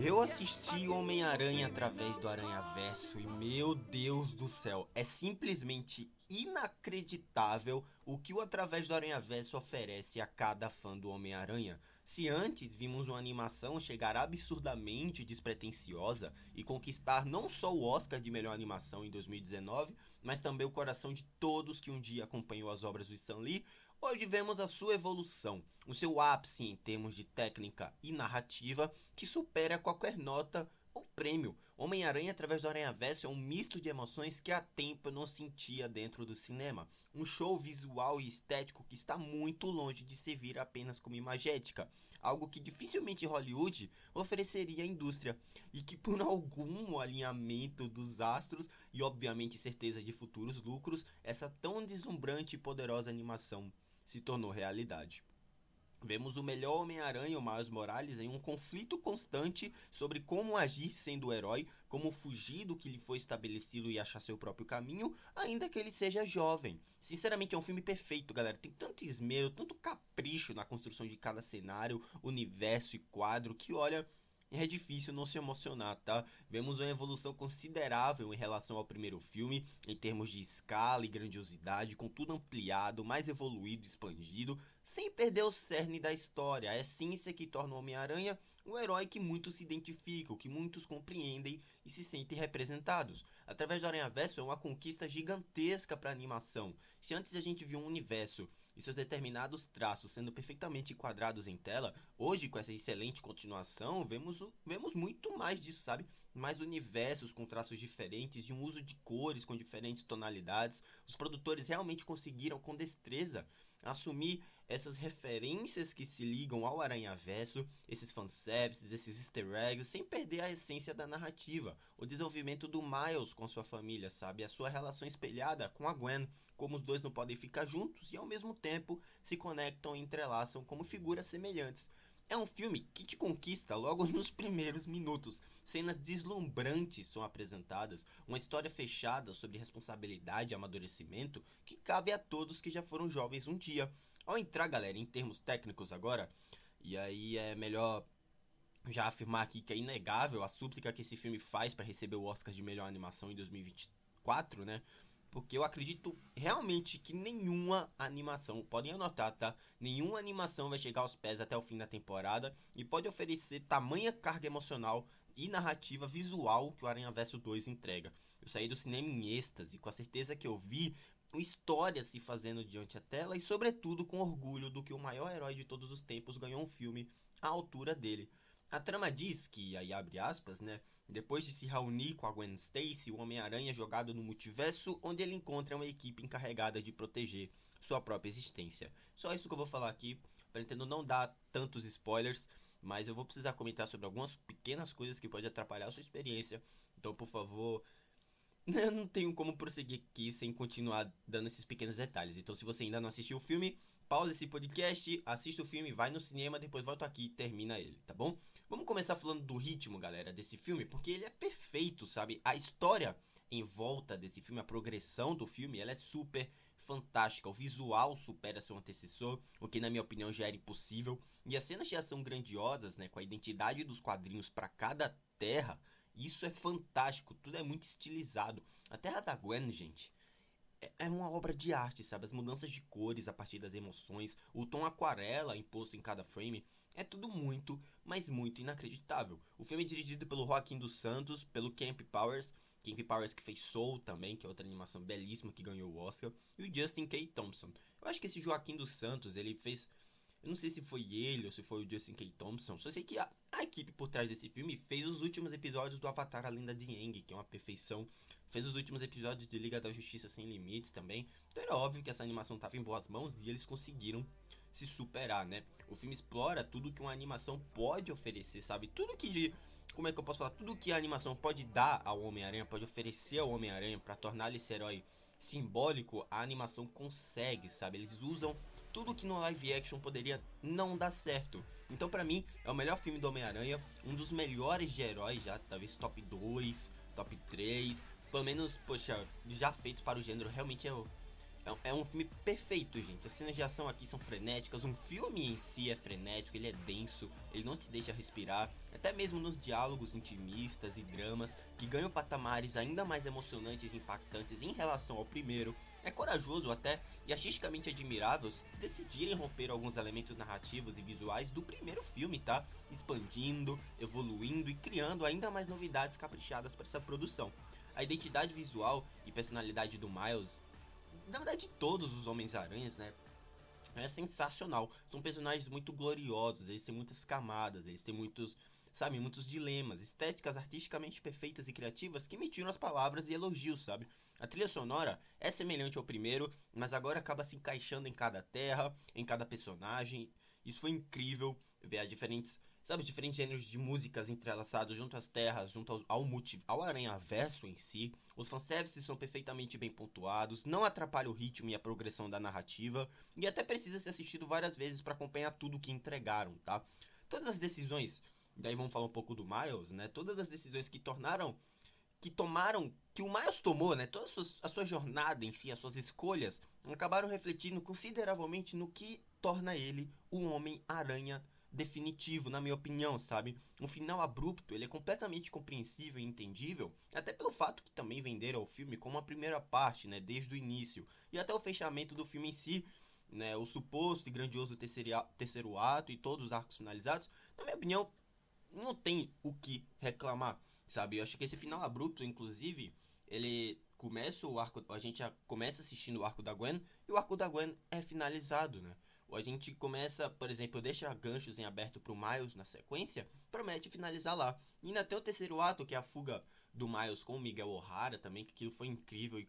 Eu assisti Homem-Aranha através do Aranha Verso e meu Deus do céu, é simplesmente inacreditável o que o Através do Aranha Verso oferece a cada fã do Homem-Aranha. Se antes vimos uma animação chegar absurdamente despretensiosa e conquistar não só o Oscar de melhor animação em 2019, mas também o coração de todos que um dia acompanhou as obras do Stan Lee, Hoje vemos a sua evolução, o seu ápice em termos de técnica e narrativa que supera qualquer nota ou prêmio. Homem-Aranha através do Aranha-Verso é um misto de emoções que há tempo eu não sentia dentro do cinema. Um show visual e estético que está muito longe de servir apenas como imagética, algo que dificilmente Hollywood ofereceria à indústria e que por algum alinhamento dos astros e obviamente certeza de futuros lucros, essa tão deslumbrante e poderosa animação se tornou realidade. Vemos o melhor Homem-Aranha, o Miles Morales, em um conflito constante sobre como agir sendo o herói, como fugir do que lhe foi estabelecido e achar seu próprio caminho, ainda que ele seja jovem. Sinceramente, é um filme perfeito, galera. Tem tanto esmero, tanto capricho na construção de cada cenário, universo e quadro que, olha, é difícil não se emocionar, tá? Vemos uma evolução considerável em relação ao primeiro filme, em termos de escala e grandiosidade, com tudo ampliado, mais evoluído, expandido, sem perder o cerne da história, a essência que torna o Homem-Aranha um herói que muitos se identificam, que muitos compreendem e se sentem representados. Através do Aranha Verso é uma conquista gigantesca para a animação. Se antes a gente viu um universo e seus determinados traços sendo perfeitamente enquadrados em tela, hoje com essa excelente continuação, vemos, vemos muito mais disso, sabe? Mais universos com traços diferentes e um uso de cores com diferentes tonalidades. Os produtores realmente conseguiram com destreza assumir essas referências que se ligam ao Aranha-Verso, esses fanservices, esses easter eggs, sem perder a essência da narrativa. O desenvolvimento do Miles com sua família, sabe? A sua relação espelhada com a Gwen, como os dois não podem ficar juntos e ao mesmo tempo se conectam e entrelaçam como figuras semelhantes. É um filme que te conquista logo nos primeiros minutos. Cenas deslumbrantes são apresentadas, uma história fechada sobre responsabilidade e amadurecimento que cabe a todos que já foram jovens um dia. Ao entrar, galera, em termos técnicos agora, e aí é melhor já afirmar aqui que é inegável a súplica que esse filme faz para receber o Oscar de melhor animação em 2024, né? Porque eu acredito realmente que nenhuma animação, podem anotar, tá? Nenhuma animação vai chegar aos pés até o fim da temporada e pode oferecer tamanha carga emocional e narrativa visual que o Aranha Verso 2 entrega. Eu saí do cinema em êxtase, com a certeza que eu vi história se fazendo diante da tela e, sobretudo, com orgulho do que o maior herói de todos os tempos ganhou um filme à altura dele. A trama diz que, aí abre aspas, né? Depois de se reunir com a Gwen Stacy, o Homem-Aranha é jogado no multiverso, onde ele encontra uma equipe encarregada de proteger sua própria existência. Só isso que eu vou falar aqui, pretendo não dar tantos spoilers, mas eu vou precisar comentar sobre algumas pequenas coisas que podem atrapalhar a sua experiência. Então, por favor, eu não tenho como prosseguir aqui sem continuar dando esses pequenos detalhes. Então, se você ainda não assistiu o filme, pausa esse podcast, assista o filme, vai no cinema, depois volta aqui e termina ele, tá bom? Vamos começar falando do ritmo, galera, desse filme, porque ele é perfeito, sabe? A história em volta desse filme, a progressão do filme, ela é super fantástica. O visual supera seu antecessor, o que na minha opinião já era impossível. E as cenas de ação grandiosas, né, com a identidade dos quadrinhos para cada terra isso é fantástico, tudo é muito estilizado. A Terra da Gwen, gente, é, é uma obra de arte, sabe? As mudanças de cores a partir das emoções, o tom aquarela imposto em cada frame, é tudo muito, mas muito inacreditável. O filme é dirigido pelo Joaquim dos Santos, pelo Camp Powers, Camp Powers que fez Soul também, que é outra animação belíssima que ganhou o Oscar, e o Justin K. Thompson. Eu acho que esse Joaquim dos Santos, ele fez eu não sei se foi ele ou se foi o Justin K. Thompson. Só sei que a, a, equipe por trás desse filme fez os últimos episódios do Avatar A Lenda de que é uma perfeição. Fez os últimos episódios de Liga da Justiça Sem Limites também. Então era óbvio que essa animação estava em boas mãos e eles conseguiram se superar, né? O filme explora tudo que uma animação pode oferecer, sabe? Tudo que de. Como é que eu posso falar? Tudo que a animação pode dar ao Homem-Aranha, pode oferecer ao Homem-Aranha para tornar ele esse herói simbólico, a animação consegue, sabe? Eles usam tudo que no live action poderia não dar certo. Então, para mim, é o melhor filme do Homem-Aranha, um dos melhores de heróis já, talvez top 2, top 3, pelo menos, poxa, já feitos para o gênero, realmente é o é, é um filme perfeito, gente. As cenas de ação aqui são frenéticas, um filme em si é frenético, ele é denso, ele não te deixa respirar. Até mesmo nos diálogos intimistas e dramas, que ganham patamares ainda mais emocionantes e impactantes em relação ao primeiro. É corajoso até e artisticamente admirável decidirem romper alguns elementos narrativos e visuais do primeiro filme, tá? Expandindo, evoluindo e criando ainda mais novidades caprichadas para essa produção. A identidade visual e personalidade do Miles na verdade, todos os Homens-Aranhas, né? É sensacional. São personagens muito gloriosos, eles têm muitas camadas, eles têm muitos, sabe, muitos dilemas, estéticas artisticamente perfeitas e criativas que me tiram as palavras e elogios, sabe? A trilha sonora é semelhante ao primeiro, mas agora acaba se encaixando em cada terra, em cada personagem. Isso foi incrível ver as diferentes sabe, diferentes gêneros de músicas entrelaçados junto às terras, junto ao, ao, multi, ao aranha-verso em si. Os fanservices são perfeitamente bem pontuados, não atrapalha o ritmo e a progressão da narrativa, e até precisa ser assistido várias vezes para acompanhar tudo que entregaram, tá? Todas as decisões, daí vamos falar um pouco do Miles, né? Todas as decisões que tornaram que tomaram, que o Miles tomou, né? Toda a sua, a sua jornada em si, as suas escolhas, acabaram refletindo consideravelmente no que torna ele um Homem-Aranha definitivo, na minha opinião, sabe? Um final abrupto, ele é completamente compreensível e entendível, até pelo fato que também venderam o filme como a primeira parte, né, desde o início, e até o fechamento do filme em si, né, o suposto e grandioso terceiro, ato e todos os arcos finalizados, na minha opinião, não tem o que reclamar, sabe? Eu acho que esse final abrupto, inclusive, ele começa o arco, a gente já começa assistindo o arco da Gwen, e o arco da Gwen é finalizado, né? A gente começa, por exemplo, deixa ganchos em aberto pro Miles na sequência, promete finalizar lá. E ainda tem o terceiro ato, que é a fuga do Miles com o Miguel O'Hara também, que aquilo foi incrível e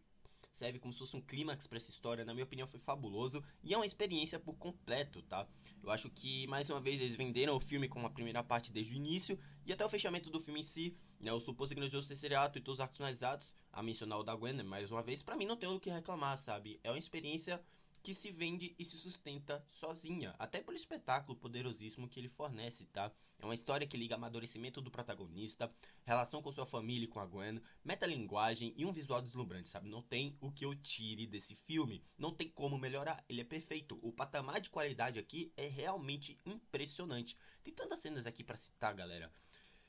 serve como se fosse um clímax para essa história, na minha opinião foi fabuloso e é uma experiência por completo, tá? Eu acho que mais uma vez eles venderam o filme como a primeira parte desde o início e até o fechamento do filme em si, né, o suposto grandioso terceiro ato e todos os arcos finalizados, a mencionar o da Gwen, mais uma vez, para mim não tem o que reclamar, sabe? É uma experiência que se vende e se sustenta sozinha, até pelo espetáculo poderosíssimo que ele fornece, tá? É uma história que liga amadurecimento do protagonista, relação com sua família e com a Gwen, metalinguagem e um visual deslumbrante, sabe? Não tem o que eu tire desse filme, não tem como melhorar, ele é perfeito. O patamar de qualidade aqui é realmente impressionante. Tem tantas cenas aqui para citar, galera.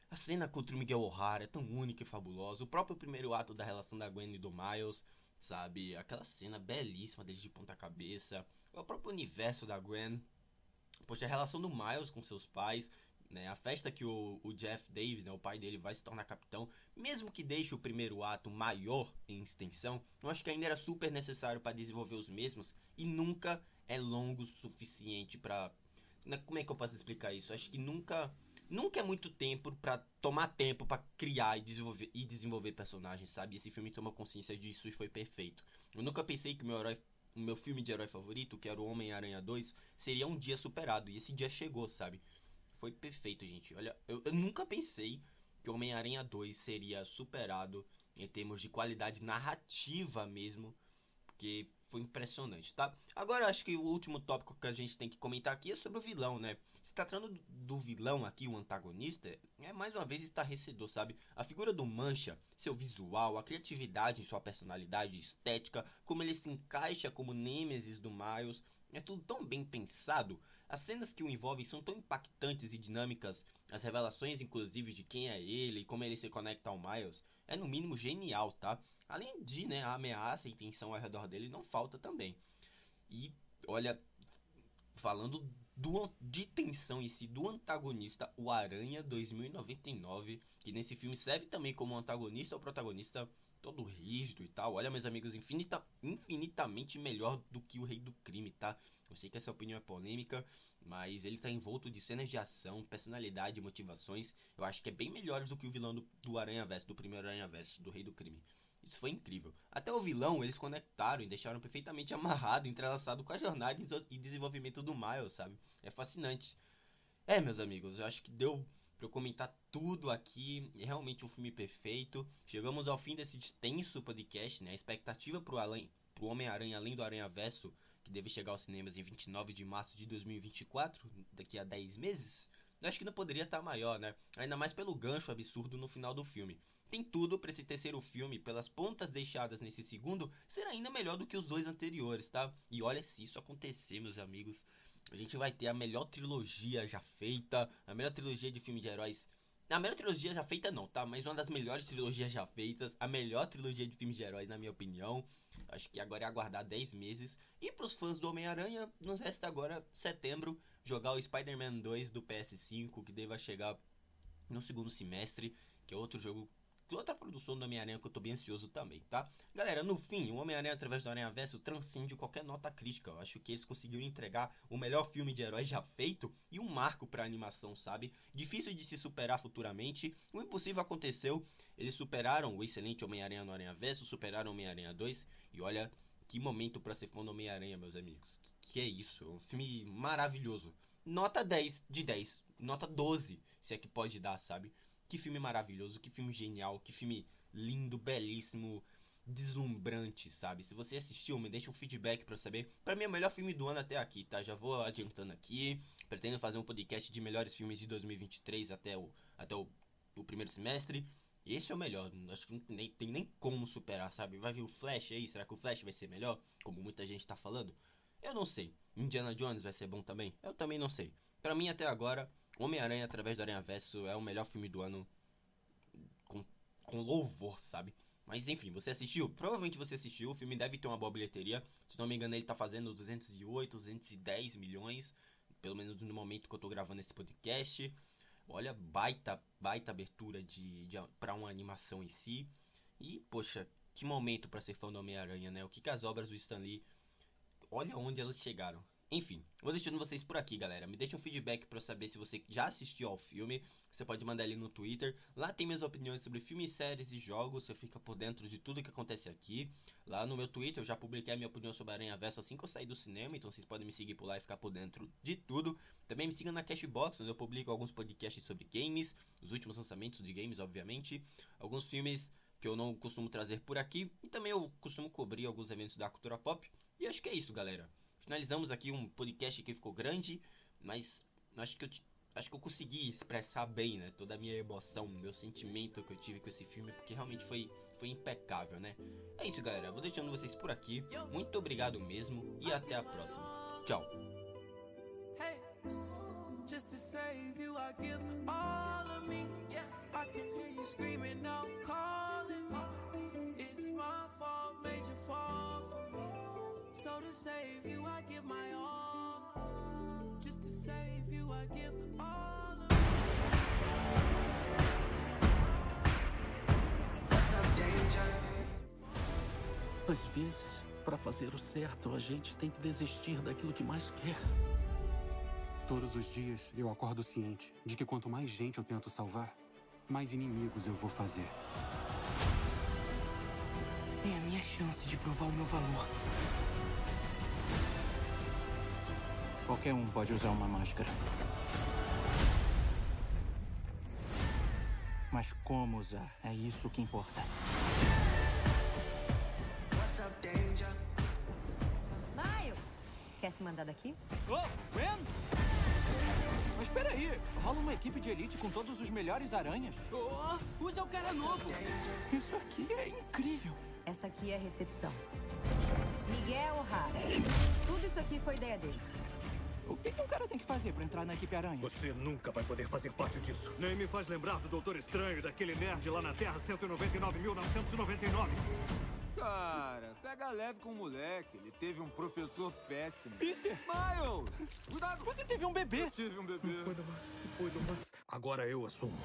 A cena contra o Miguel O'Hara é tão única e fabulosa. O próprio primeiro ato da relação da Gwen e do Miles sabe? Aquela cena belíssima desde de ponta cabeça, o próprio universo da Gwen, poxa, a relação do Miles com seus pais, né? A festa que o, o Jeff Davis, né, o pai dele, vai se tornar capitão, mesmo que deixe o primeiro ato maior em extensão, eu acho que ainda era super necessário para desenvolver os mesmos e nunca é longo o suficiente para né, como é que eu posso explicar isso? Acho que nunca nunca é muito tempo para tomar tempo para criar e desenvolver, e desenvolver personagens, sabe? Esse filme toma consciência disso e foi perfeito. Eu nunca pensei que meu herói o meu filme de herói favorito, que era o Homem-Aranha 2, seria um dia superado. E esse dia chegou, sabe? Foi perfeito, gente. Olha, eu, eu nunca pensei que o Homem-Aranha 2 seria superado em termos de qualidade narrativa mesmo. Porque foi impressionante, tá? Agora acho que o último tópico que a gente tem que comentar aqui é sobre o vilão, né? Se tratando do vilão aqui, o antagonista, é mais uma vez estarrecedor, sabe? A figura do Mancha, seu visual, a criatividade em sua personalidade estética, como ele se encaixa como Nêmesis do Miles, é tudo tão bem pensado. As cenas que o envolvem são tão impactantes e dinâmicas, as revelações inclusive de quem é ele e como ele se conecta ao Miles, é no mínimo genial, tá? Além de, né, a ameaça e tensão ao redor dele não falta também. E, olha, falando do, de tensão em si do antagonista, o Aranha 2099, que nesse filme serve também como antagonista ou protagonista todo rígido e tal. Olha, meus amigos, infinita, infinitamente melhor do que o Rei do Crime, tá? Eu sei que essa opinião é polêmica, mas ele tá envolto de cenas de ação, personalidade motivações. Eu acho que é bem melhores do que o vilão do, do Aranha Verso, do primeiro Aranha Verso, do Rei do Crime. Isso foi incrível. Até o vilão eles conectaram e deixaram perfeitamente amarrado, entrelaçado com a jornada e desenvolvimento do Miles, sabe? É fascinante. É, meus amigos, eu acho que deu para eu comentar tudo aqui. É realmente um filme perfeito. Chegamos ao fim desse extenso podcast, né? A expectativa pro, pro Homem-Aranha além do Aranha Verso, que deve chegar aos cinemas em 29 de março de 2024, daqui a 10 meses, acho que não poderia estar maior, né? Ainda mais pelo gancho absurdo no final do filme. Tem tudo para esse terceiro filme, pelas pontas deixadas nesse segundo, ser ainda melhor do que os dois anteriores, tá? E olha se isso acontecer, meus amigos. A gente vai ter a melhor trilogia já feita, a melhor trilogia de filme de heróis. A melhor trilogia já feita não, tá? Mas uma das melhores trilogias já feitas, a melhor trilogia de filmes de heróis, na minha opinião. Acho que agora é aguardar 10 meses. E pros fãs do Homem-Aranha, nos resta agora setembro jogar o Spider-Man 2 do PS5, que deva chegar no segundo semestre, que é outro jogo outra produção do Homem-Aranha que eu tô bem ansioso também, tá? Galera, no fim, o Homem-Aranha através do Aranha Verso transcende qualquer nota crítica. Eu acho que eles conseguiram entregar o melhor filme de herói já feito e um marco pra animação, sabe? Difícil de se superar futuramente. O impossível aconteceu. Eles superaram o excelente Homem-Aranha no Aranha Verso, superaram Homem-Aranha 2. E olha, que momento para ser fã do Homem-Aranha, meus amigos. Que, que é isso? Um filme maravilhoso. Nota 10 de 10. Nota 12, se é que pode dar, sabe? Que filme maravilhoso, que filme genial, que filme lindo, belíssimo, deslumbrante, sabe? Se você assistiu, me deixa um feedback para saber. Para mim é o melhor filme do ano até aqui, tá? Já vou adiantando aqui. Pretendo fazer um podcast de melhores filmes de 2023 até o até o, o primeiro semestre. Esse é o melhor, acho que não tem tem nem como superar, sabe? Vai vir o Flash aí, será que o Flash vai ser melhor? Como muita gente tá falando? Eu não sei. Indiana Jones vai ser bom também? Eu também não sei. Para mim, até agora, Homem-Aranha através do Aranha Verso é o melhor filme do ano com, com louvor, sabe? Mas enfim, você assistiu? Provavelmente você assistiu. O filme deve ter uma boa bilheteria. Se não me engano, ele tá fazendo 208, 210 milhões. Pelo menos no momento que eu tô gravando esse podcast. Olha, baita, baita abertura de, de para uma animação em si. E, poxa, que momento para ser fã do Homem-Aranha, né? O que, que as obras do Stan Lee olha onde elas chegaram. Enfim, vou deixando vocês por aqui, galera. Me deixa um feedback para eu saber se você já assistiu ao filme. Você pode mandar ali no Twitter. Lá tem minhas opiniões sobre filmes, séries e jogos. Você fica por dentro de tudo que acontece aqui. Lá no meu Twitter eu já publiquei a minha opinião sobre Aranha Verso assim que eu saí do cinema. Então vocês podem me seguir por lá e ficar por dentro de tudo. Também me siga na Cashbox, onde eu publico alguns podcasts sobre games. Os últimos lançamentos de games, obviamente. Alguns filmes que eu não costumo trazer por aqui. E também eu costumo cobrir alguns eventos da cultura pop. E acho que é isso, galera. Finalizamos aqui um podcast que ficou grande, mas acho que eu acho que eu consegui expressar bem, né, toda a minha emoção, meu sentimento que eu tive com esse filme, porque realmente foi foi impecável, né? É isso, galera. Vou deixando vocês por aqui. Muito obrigado mesmo e até a próxima. Tchau. So to save you, I give my all. Just to save you, I give all of. Às vezes, para fazer o certo, a gente tem que desistir daquilo que mais quer. Todos os dias eu acordo ciente de que quanto mais gente eu tento salvar, mais inimigos eu vou fazer. É a minha chance de provar o meu valor. Qualquer um pode usar uma máscara. Mas como usar? É isso que importa. Miles, quer se mandar daqui? Oh, Gwen! Mas peraí, rola uma equipe de elite com todos os melhores aranhas? Oh, usa o cara novo! Isso aqui é incrível! Essa aqui é a recepção. Miguel O'Hara. Tudo isso aqui foi ideia dele. O que, que um cara tem que fazer pra entrar na equipe aranha? Você nunca vai poder fazer parte disso. Nem me faz lembrar do Doutor Estranho, daquele nerd lá na Terra 199.999. Cara, pega leve com o moleque. Ele teve um professor péssimo. Peter! Miles! Cuidado! Você teve um bebê! Eu tive um bebê. Agora eu assumo.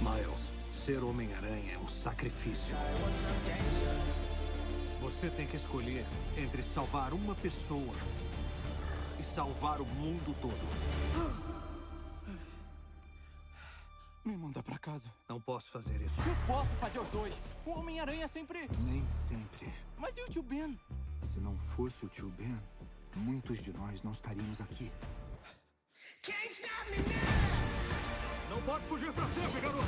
Miles, ser Homem-Aranha é um sacrifício. Você tem que escolher entre salvar uma pessoa e salvar o mundo todo. Me manda pra casa. Não posso fazer isso. Eu posso fazer os dois. O Homem-Aranha sempre. Nem sempre. Mas e o tio Ben? Se não fosse o tio Ben, muitos de nós não estaríamos aqui. Não pode fugir pra sempre, garoto!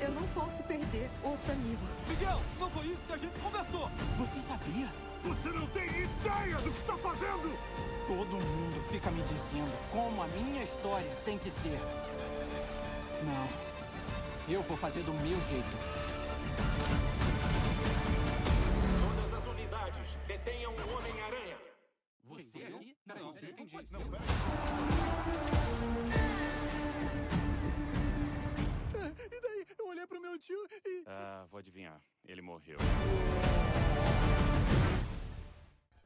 Eu não posso perder outro amigo. Miguel, não foi isso que a gente conversou! Você sabia Você não tem ideia do que está fazendo! Todo mundo fica me dizendo como a minha história tem que ser. Não. Eu vou fazer do meu jeito. Todas as unidades, detenham o Homem-Aranha. Você aqui? Peraí, Não, você não entendi. Não, ser. E daí, eu olhei pro meu tio e. Ah, vou adivinhar. Ele morreu.